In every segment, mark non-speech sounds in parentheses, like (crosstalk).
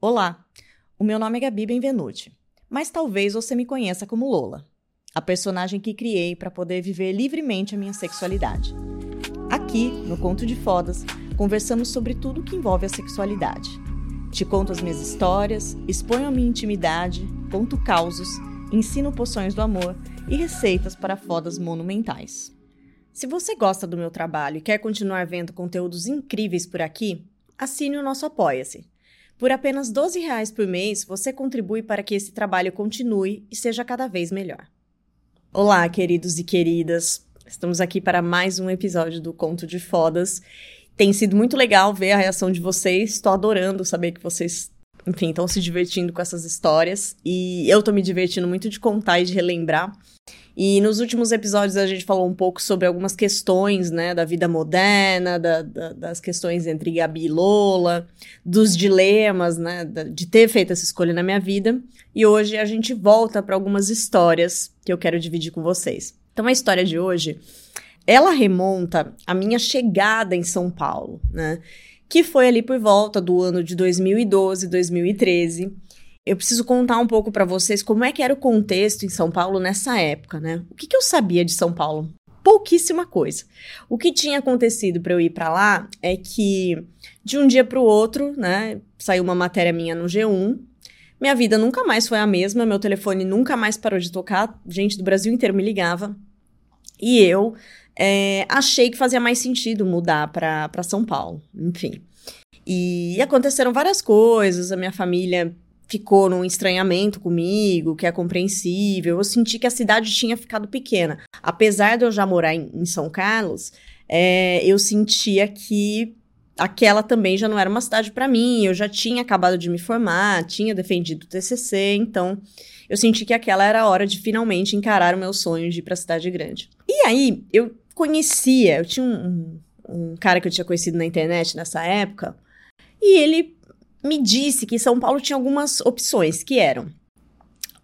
Olá, o meu nome é Gabi Benvenuti, mas talvez você me conheça como Lola, a personagem que criei para poder viver livremente a minha sexualidade. Aqui, no Conto de Fodas, conversamos sobre tudo que envolve a sexualidade. Te conto as minhas histórias, exponho a minha intimidade, conto causos, ensino poções do amor e receitas para fodas monumentais. Se você gosta do meu trabalho e quer continuar vendo conteúdos incríveis por aqui, assine o nosso Apoia-se por apenas 12 reais por mês, você contribui para que esse trabalho continue e seja cada vez melhor. Olá, queridos e queridas. Estamos aqui para mais um episódio do Conto de Fodas. Tem sido muito legal ver a reação de vocês. Estou adorando saber que vocês, enfim, estão se divertindo com essas histórias. E eu estou me divertindo muito de contar e de relembrar. E nos últimos episódios a gente falou um pouco sobre algumas questões, né, da vida moderna, da, da, das questões entre Gabi e Lola, dos dilemas, né, de ter feito essa escolha na minha vida. E hoje a gente volta para algumas histórias que eu quero dividir com vocês. Então a história de hoje, ela remonta à minha chegada em São Paulo, né, que foi ali por volta do ano de 2012, 2013 eu preciso contar um pouco para vocês como é que era o contexto em São Paulo nessa época, né? O que, que eu sabia de São Paulo? Pouquíssima coisa. O que tinha acontecido para eu ir para lá é que de um dia para o outro, né, saiu uma matéria minha no G1. Minha vida nunca mais foi a mesma, meu telefone nunca mais parou de tocar, gente do Brasil inteiro me ligava. E eu é, achei que fazia mais sentido mudar para São Paulo, enfim. E aconteceram várias coisas, a minha família ficou num estranhamento comigo, que é compreensível. Eu senti que a cidade tinha ficado pequena. Apesar de eu já morar em, em São Carlos, é, eu sentia que aquela também já não era uma cidade para mim. Eu já tinha acabado de me formar, tinha defendido o TCC, então eu senti que aquela era a hora de finalmente encarar o meu sonho de ir para cidade grande. E aí eu conhecia, eu tinha um, um cara que eu tinha conhecido na internet nessa época, e ele me disse que São Paulo tinha algumas opções, que eram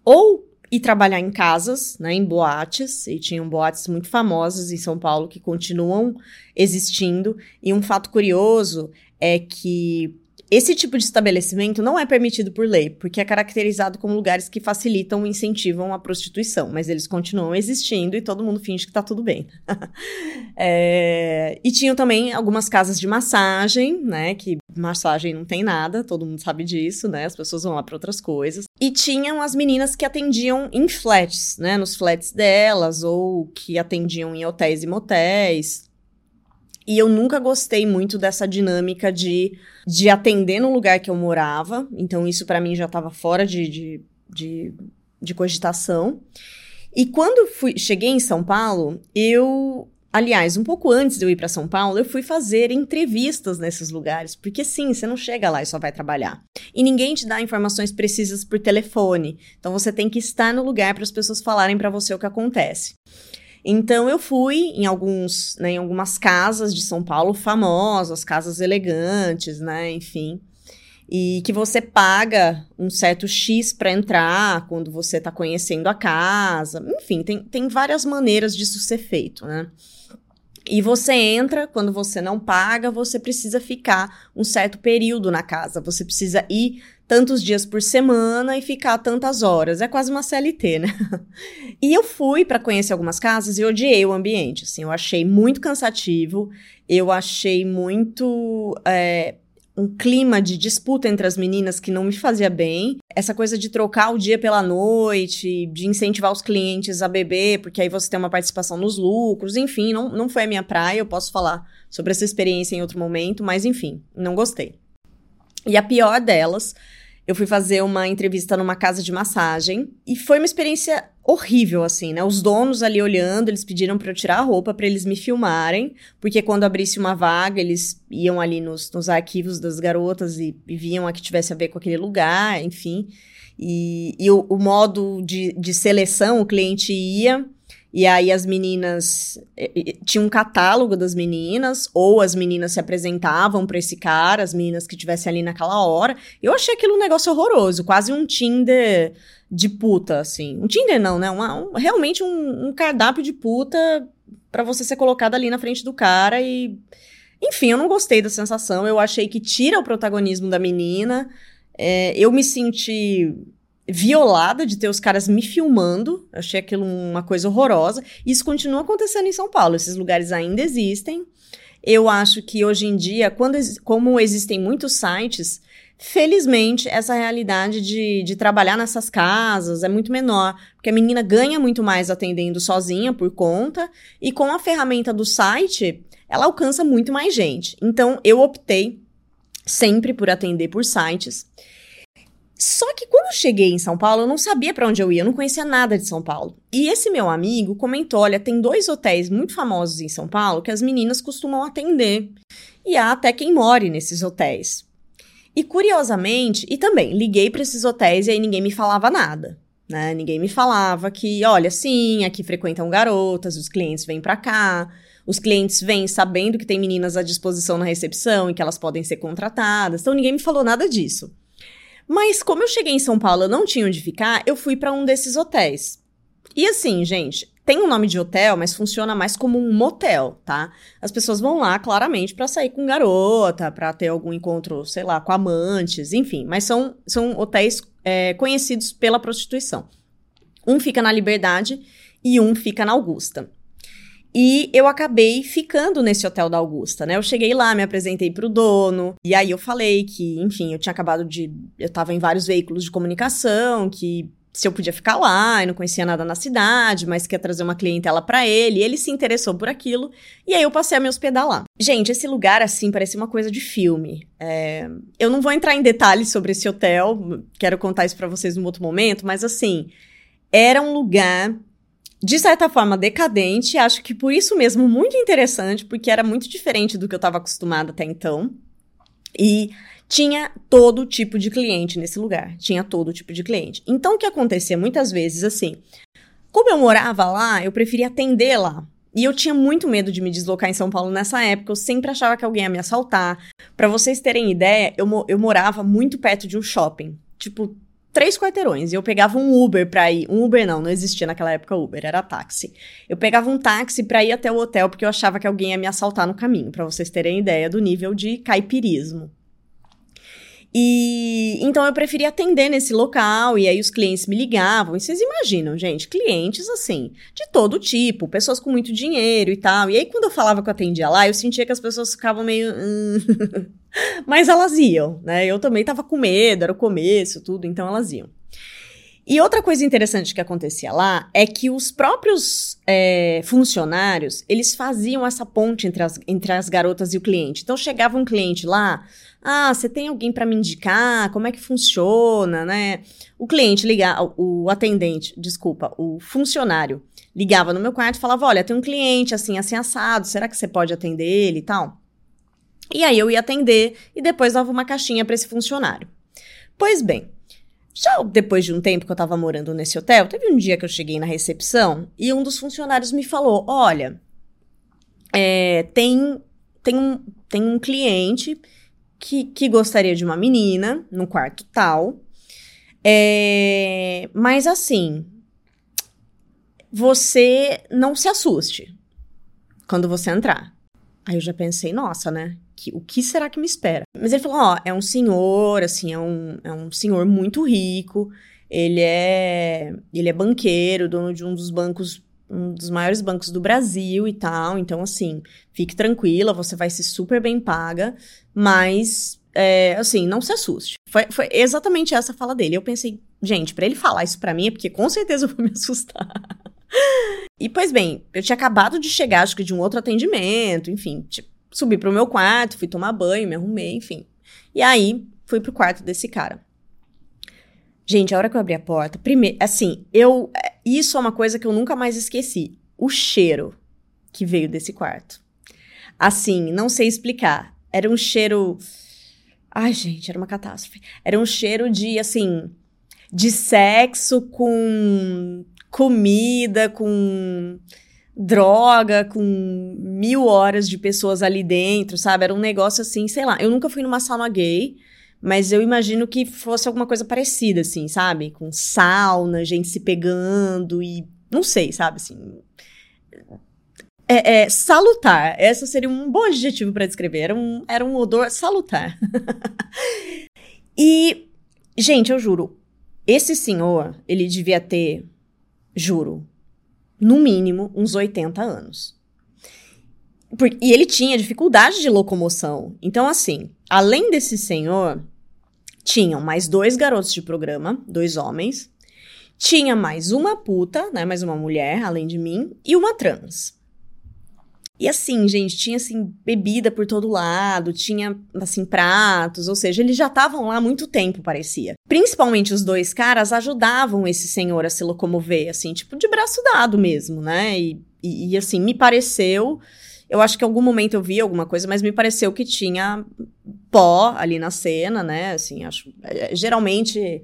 ou ir trabalhar em casas, né, em boates, e tinham boates muito famosas em São Paulo que continuam existindo. E um fato curioso é que esse tipo de estabelecimento não é permitido por lei, porque é caracterizado como lugares que facilitam e incentivam a prostituição, mas eles continuam existindo e todo mundo finge que tá tudo bem. (laughs) é, e tinham também algumas casas de massagem, né? Que massagem não tem nada, todo mundo sabe disso, né? As pessoas vão lá para outras coisas. E tinham as meninas que atendiam em flats, né? Nos flats delas, ou que atendiam em hotéis e motéis. E eu nunca gostei muito dessa dinâmica de, de atender no lugar que eu morava. Então, isso para mim já estava fora de, de, de, de cogitação. E quando fui, cheguei em São Paulo, eu Aliás, um pouco antes de eu ir para São Paulo, eu fui fazer entrevistas nesses lugares, porque sim, você não chega lá e só vai trabalhar. E ninguém te dá informações precisas por telefone. Então você tem que estar no lugar para as pessoas falarem para você o que acontece. Então eu fui em alguns, né, em algumas casas de São Paulo famosas, casas elegantes, né, enfim, e que você paga um certo X para entrar quando você está conhecendo a casa. Enfim, tem, tem várias maneiras disso ser feito, né? E você entra, quando você não paga, você precisa ficar um certo período na casa. Você precisa ir tantos dias por semana e ficar tantas horas. É quase uma CLT, né? (laughs) e eu fui para conhecer algumas casas e odiei o ambiente. Assim, eu achei muito cansativo, eu achei muito. É, um clima de disputa entre as meninas que não me fazia bem. Essa coisa de trocar o dia pela noite, de incentivar os clientes a beber, porque aí você tem uma participação nos lucros, enfim, não, não foi a minha praia. Eu posso falar sobre essa experiência em outro momento, mas enfim, não gostei. E a pior delas, eu fui fazer uma entrevista numa casa de massagem e foi uma experiência horrível, assim, né? Os donos ali olhando, eles pediram para eu tirar a roupa para eles me filmarem, porque quando abrisse uma vaga, eles iam ali nos, nos arquivos das garotas e, e viam a que tivesse a ver com aquele lugar, enfim. E, e o, o modo de, de seleção, o cliente ia, e aí as meninas tinha um catálogo das meninas, ou as meninas se apresentavam para esse cara, as meninas que tivessem ali naquela hora. Eu achei aquilo um negócio horroroso, quase um Tinder de puta, assim. Um Tinder não, né? Uma, um, realmente um, um cardápio de puta para você ser colocada ali na frente do cara e enfim, eu não gostei da sensação. Eu achei que tira o protagonismo da menina. É, eu me senti violada de ter os caras me filmando. Achei aquilo uma coisa horrorosa. Isso continua acontecendo em São Paulo. Esses lugares ainda existem. Eu acho que hoje em dia, quando, como existem muitos sites, felizmente essa realidade de, de trabalhar nessas casas é muito menor. Porque a menina ganha muito mais atendendo sozinha por conta. E com a ferramenta do site, ela alcança muito mais gente. Então eu optei sempre por atender por sites. Só que quando eu cheguei em São Paulo, eu não sabia para onde eu ia, eu não conhecia nada de São Paulo. E esse meu amigo comentou: olha, tem dois hotéis muito famosos em São Paulo que as meninas costumam atender. E há até quem more nesses hotéis. E curiosamente, e também liguei para esses hotéis e aí ninguém me falava nada. Né? Ninguém me falava que, olha, sim, aqui frequentam garotas, os clientes vêm para cá, os clientes vêm sabendo que tem meninas à disposição na recepção e que elas podem ser contratadas. Então ninguém me falou nada disso. Mas como eu cheguei em São Paulo, eu não tinha onde ficar, eu fui para um desses hotéis. E assim, gente, tem um nome de hotel, mas funciona mais como um motel, tá? As pessoas vão lá claramente para sair com garota, para ter algum encontro, sei lá, com amantes, enfim. Mas são, são hotéis é, conhecidos pela prostituição. Um fica na Liberdade e um fica na Augusta. E eu acabei ficando nesse hotel da Augusta, né? Eu cheguei lá, me apresentei pro dono, e aí eu falei que, enfim, eu tinha acabado de. Eu tava em vários veículos de comunicação, que se eu podia ficar lá, e não conhecia nada na cidade, mas quer trazer uma clientela para ele, e ele se interessou por aquilo, e aí eu passei a me hospedar lá. Gente, esse lugar, assim, parecia uma coisa de filme. É... Eu não vou entrar em detalhes sobre esse hotel, quero contar isso para vocês num outro momento, mas assim, era um lugar de certa forma, decadente. Acho que por isso mesmo muito interessante, porque era muito diferente do que eu estava acostumada até então. E tinha todo tipo de cliente nesse lugar. Tinha todo tipo de cliente. Então, o que acontecia muitas vezes, assim, como eu morava lá, eu preferia atender lá. E eu tinha muito medo de me deslocar em São Paulo nessa época. Eu sempre achava que alguém ia me assaltar. Para vocês terem ideia, eu, eu morava muito perto de um shopping. Tipo, três quarteirões. E eu pegava um Uber pra ir. Um Uber não, não existia naquela época Uber, era táxi. Eu pegava um táxi pra ir até o hotel porque eu achava que alguém ia me assaltar no caminho, para vocês terem ideia do nível de caipirismo. E então eu preferia atender nesse local, e aí os clientes me ligavam. E vocês imaginam, gente, clientes assim, de todo tipo, pessoas com muito dinheiro e tal. E aí, quando eu falava que eu atendia lá, eu sentia que as pessoas ficavam meio. Hum, (laughs) mas elas iam, né? Eu também tava com medo, era o começo, tudo, então elas iam. E outra coisa interessante que acontecia lá é que os próprios é, funcionários, eles faziam essa ponte entre as, entre as garotas e o cliente. Então, chegava um cliente lá, ah, você tem alguém para me indicar? Como é que funciona, né? O cliente ligava, o atendente, desculpa, o funcionário ligava no meu quarto e falava, olha, tem um cliente assim, assim, assado, será que você pode atender ele e tal? E aí eu ia atender e depois dava uma caixinha para esse funcionário. Pois bem, já depois de um tempo que eu tava morando nesse hotel, teve um dia que eu cheguei na recepção e um dos funcionários me falou: Olha, é, tem, tem, um, tem um cliente que, que gostaria de uma menina no quarto tal. É, mas assim, você não se assuste quando você entrar. Aí eu já pensei, nossa, né? que, o que será que me espera? Mas ele falou, ó, é um senhor, assim, é um, é um senhor muito rico, ele é, ele é banqueiro, dono de um dos bancos, um dos maiores bancos do Brasil e tal, então, assim, fique tranquila, você vai ser super bem paga, mas, é, assim, não se assuste. Foi, foi exatamente essa a fala dele. Eu pensei, gente, para ele falar isso para mim é porque com certeza eu vou me (laughs) assustar. E, pois bem, eu tinha acabado de chegar, acho que de um outro atendimento, enfim, tipo, Subi pro meu quarto, fui tomar banho, me arrumei, enfim. E aí, fui pro quarto desse cara. Gente, a hora que eu abri a porta, primeiro, assim, eu. Isso é uma coisa que eu nunca mais esqueci. O cheiro que veio desse quarto. Assim, não sei explicar. Era um cheiro. Ai, gente, era uma catástrofe. Era um cheiro de, assim, de sexo com comida, com droga, com mil horas de pessoas ali dentro, sabe? Era um negócio assim, sei lá. Eu nunca fui numa sauna gay, mas eu imagino que fosse alguma coisa parecida, assim, sabe? Com sauna, gente se pegando e. Não sei, sabe? Assim. É, é, salutar. Esse seria um bom adjetivo para descrever. Era um, era um odor salutar. (laughs) e Gente, eu juro, esse senhor, ele devia ter, juro, no mínimo uns 80 anos. E ele tinha dificuldade de locomoção. Então, assim, além desse senhor, tinham mais dois garotos de programa, dois homens. Tinha mais uma puta, né? Mais uma mulher, além de mim, e uma trans. E assim, gente, tinha assim bebida por todo lado, tinha assim pratos, ou seja, eles já estavam lá há muito tempo, parecia. Principalmente os dois caras ajudavam esse senhor a se locomover, assim, tipo de braço dado mesmo, né? E, e, e assim, me pareceu eu acho que em algum momento eu vi alguma coisa, mas me pareceu que tinha pó ali na cena, né? Assim, acho. É, geralmente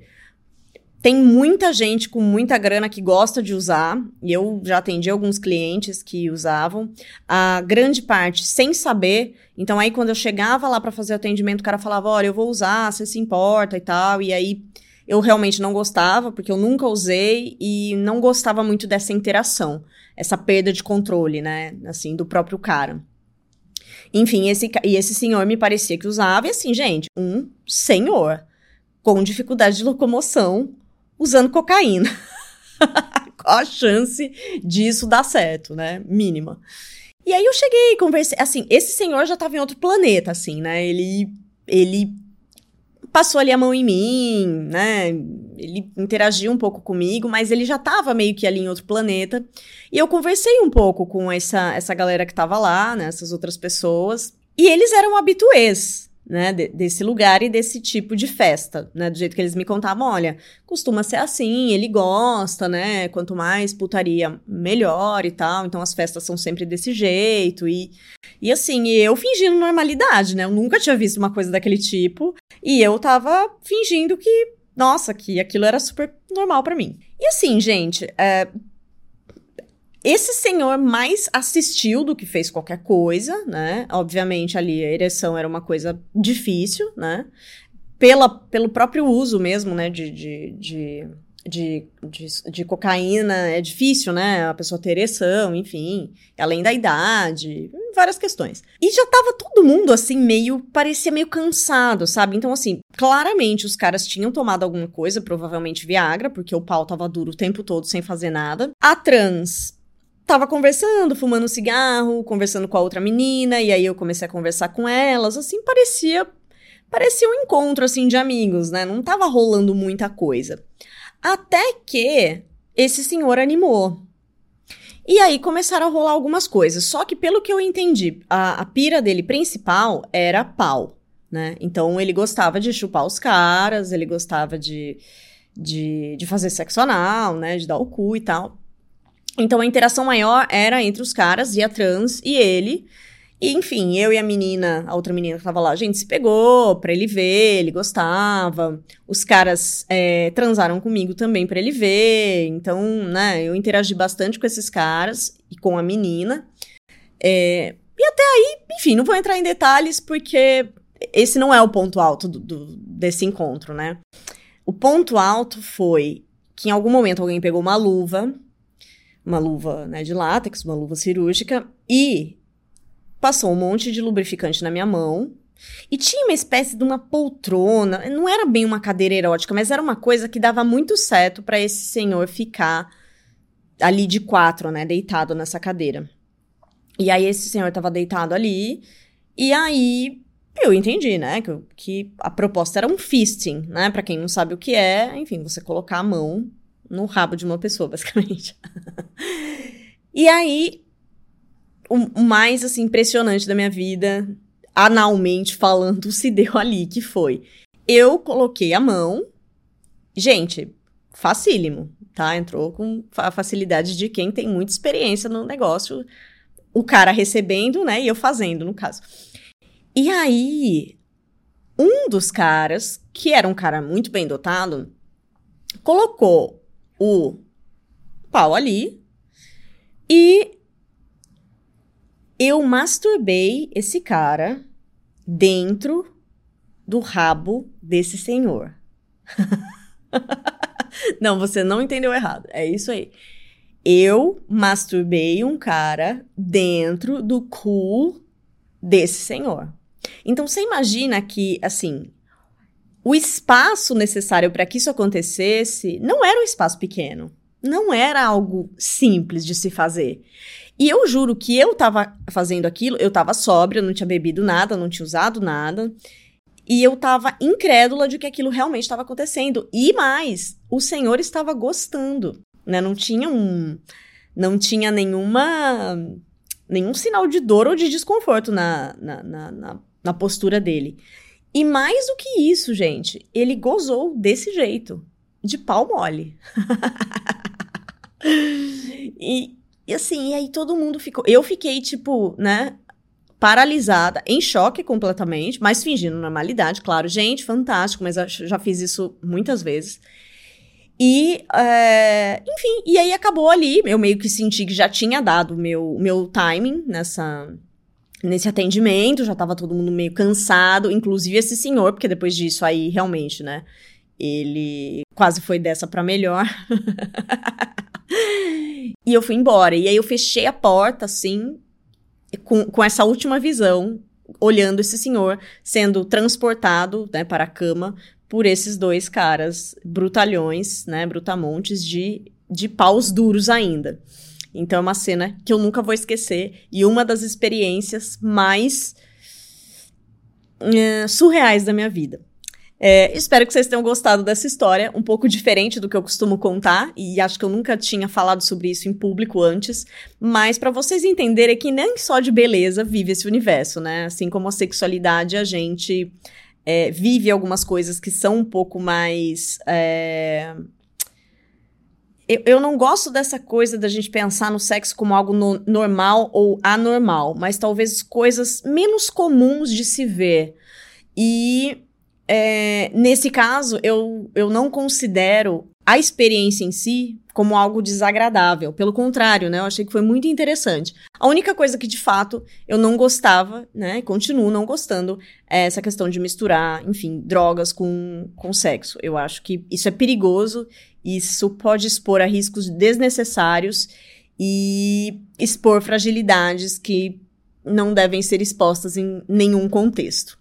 tem muita gente com muita grana que gosta de usar, e eu já atendi alguns clientes que usavam, a grande parte sem saber. Então, aí, quando eu chegava lá para fazer atendimento, o cara falava: Olha, eu vou usar, você se importa e tal. E aí eu realmente não gostava, porque eu nunca usei e não gostava muito dessa interação essa perda de controle, né? Assim, do próprio cara. Enfim, esse, e esse senhor me parecia que usava, e assim, gente, um senhor com dificuldade de locomoção usando cocaína. (laughs) Qual a chance disso dar certo, né? Mínima. E aí eu cheguei, conversei, assim, esse senhor já tava em outro planeta, assim, né? Ele, ele passou ali a mão em mim, né? Ele interagiu um pouco comigo, mas ele já tava meio que ali em outro planeta. E eu conversei um pouco com essa, essa galera que tava lá, né? Essas outras pessoas. E eles eram habituês, né, de, desse lugar e desse tipo de festa, né, do jeito que eles me contavam, olha, costuma ser assim, ele gosta, né, quanto mais putaria, melhor e tal, então as festas são sempre desse jeito, e, e assim, eu fingindo normalidade, né, eu nunca tinha visto uma coisa daquele tipo, e eu tava fingindo que, nossa, que aquilo era super normal para mim. E assim, gente, é, esse senhor mais assistiu do que fez qualquer coisa, né? Obviamente ali a ereção era uma coisa difícil, né? Pela, pelo próprio uso mesmo, né? De, de, de, de, de, de cocaína é difícil, né? A pessoa ter ereção, enfim. Além da idade, várias questões. E já tava todo mundo assim, meio. parecia meio cansado, sabe? Então, assim, claramente os caras tinham tomado alguma coisa, provavelmente Viagra, porque o pau tava duro o tempo todo sem fazer nada. A trans tava conversando, fumando cigarro, conversando com a outra menina, e aí eu comecei a conversar com elas, assim, parecia parecia um encontro assim de amigos, né? Não tava rolando muita coisa. Até que esse senhor animou. E aí começaram a rolar algumas coisas. Só que pelo que eu entendi, a, a pira dele principal era pau, né? Então ele gostava de chupar os caras, ele gostava de, de, de fazer sexo anal, né? De dar o cu e tal. Então a interação maior era entre os caras e a trans e ele. E, enfim, eu e a menina, a outra menina que tava lá, a gente se pegou pra ele ver, ele gostava. Os caras é, transaram comigo também pra ele ver. Então, né, eu interagi bastante com esses caras e com a menina. É, e até aí, enfim, não vou entrar em detalhes porque esse não é o ponto alto do, do, desse encontro, né? O ponto alto foi que em algum momento alguém pegou uma luva uma luva né, de látex, uma luva cirúrgica, e passou um monte de lubrificante na minha mão. E tinha uma espécie de uma poltrona, não era bem uma cadeira erótica, mas era uma coisa que dava muito certo para esse senhor ficar ali de quatro, né, deitado nessa cadeira. E aí esse senhor estava deitado ali, e aí eu entendi, né, que, que a proposta era um fisting, né, para quem não sabe o que é, enfim, você colocar a mão no rabo de uma pessoa, basicamente. (laughs) e aí, o, mais, assim, impressionante da minha vida, analmente falando, se deu ali, que foi... Eu coloquei a mão... Gente, facílimo, tá? Entrou com a facilidade de quem tem muita experiência no negócio. O cara recebendo, né? E eu fazendo, no caso. E aí, um dos caras, que era um cara muito bem dotado, colocou o pau ali e eu masturbei esse cara dentro do rabo desse senhor. (laughs) não, você não entendeu errado. É isso aí. Eu masturbei um cara dentro do cu desse senhor. Então você imagina que, assim, o espaço necessário para que isso acontecesse não era um espaço pequeno. Não era algo simples de se fazer. E eu juro que eu tava fazendo aquilo, eu tava sóbria, não tinha bebido nada, não tinha usado nada. E eu tava incrédula de que aquilo realmente estava acontecendo. E mais, o Senhor estava gostando, né? Não tinha um não tinha nenhuma nenhum sinal de dor ou de desconforto na, na, na, na, na postura dele. E mais do que isso, gente, ele gozou desse jeito, de pau mole. (laughs) e, e assim, e aí todo mundo ficou. Eu fiquei, tipo, né? Paralisada, em choque completamente, mas fingindo normalidade, claro. Gente, fantástico, mas já fiz isso muitas vezes. E, é, enfim, e aí acabou ali. Eu meio que senti que já tinha dado meu meu timing nessa nesse atendimento, já tava todo mundo meio cansado, inclusive esse senhor, porque depois disso aí realmente, né, ele quase foi dessa para melhor. (laughs) e eu fui embora. E aí eu fechei a porta assim, com, com essa última visão, olhando esse senhor sendo transportado, né, para a cama por esses dois caras brutalhões, né, brutamontes de de paus duros ainda. Então é uma cena que eu nunca vou esquecer e uma das experiências mais é, surreais da minha vida. É, espero que vocês tenham gostado dessa história, um pouco diferente do que eu costumo contar, e acho que eu nunca tinha falado sobre isso em público antes, mas para vocês entenderem que nem só de beleza vive esse universo, né? Assim como a sexualidade, a gente é, vive algumas coisas que são um pouco mais. É, eu, eu não gosto dessa coisa da gente pensar no sexo como algo no, normal ou anormal, mas talvez coisas menos comuns de se ver. E é, nesse caso, eu, eu não considero a experiência em si como algo desagradável. Pelo contrário, né? Eu achei que foi muito interessante. A única coisa que, de fato, eu não gostava, né? Continuo não gostando, é essa questão de misturar, enfim, drogas com, com sexo. Eu acho que isso é perigoso isso pode expor a riscos desnecessários e expor fragilidades que não devem ser expostas em nenhum contexto.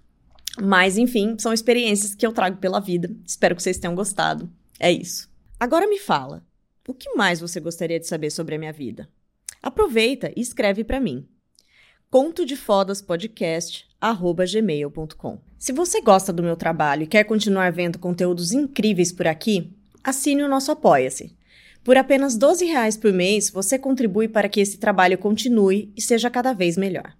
Mas, enfim, são experiências que eu trago pela vida. Espero que vocês tenham gostado. É isso. Agora me fala, o que mais você gostaria de saber sobre a minha vida? Aproveita e escreve para mim. Conto de Fodas Podcast gmail.com. Se você gosta do meu trabalho e quer continuar vendo conteúdos incríveis por aqui, assine o nosso Apoia-se. Por apenas R$ 12 por mês, você contribui para que esse trabalho continue e seja cada vez melhor.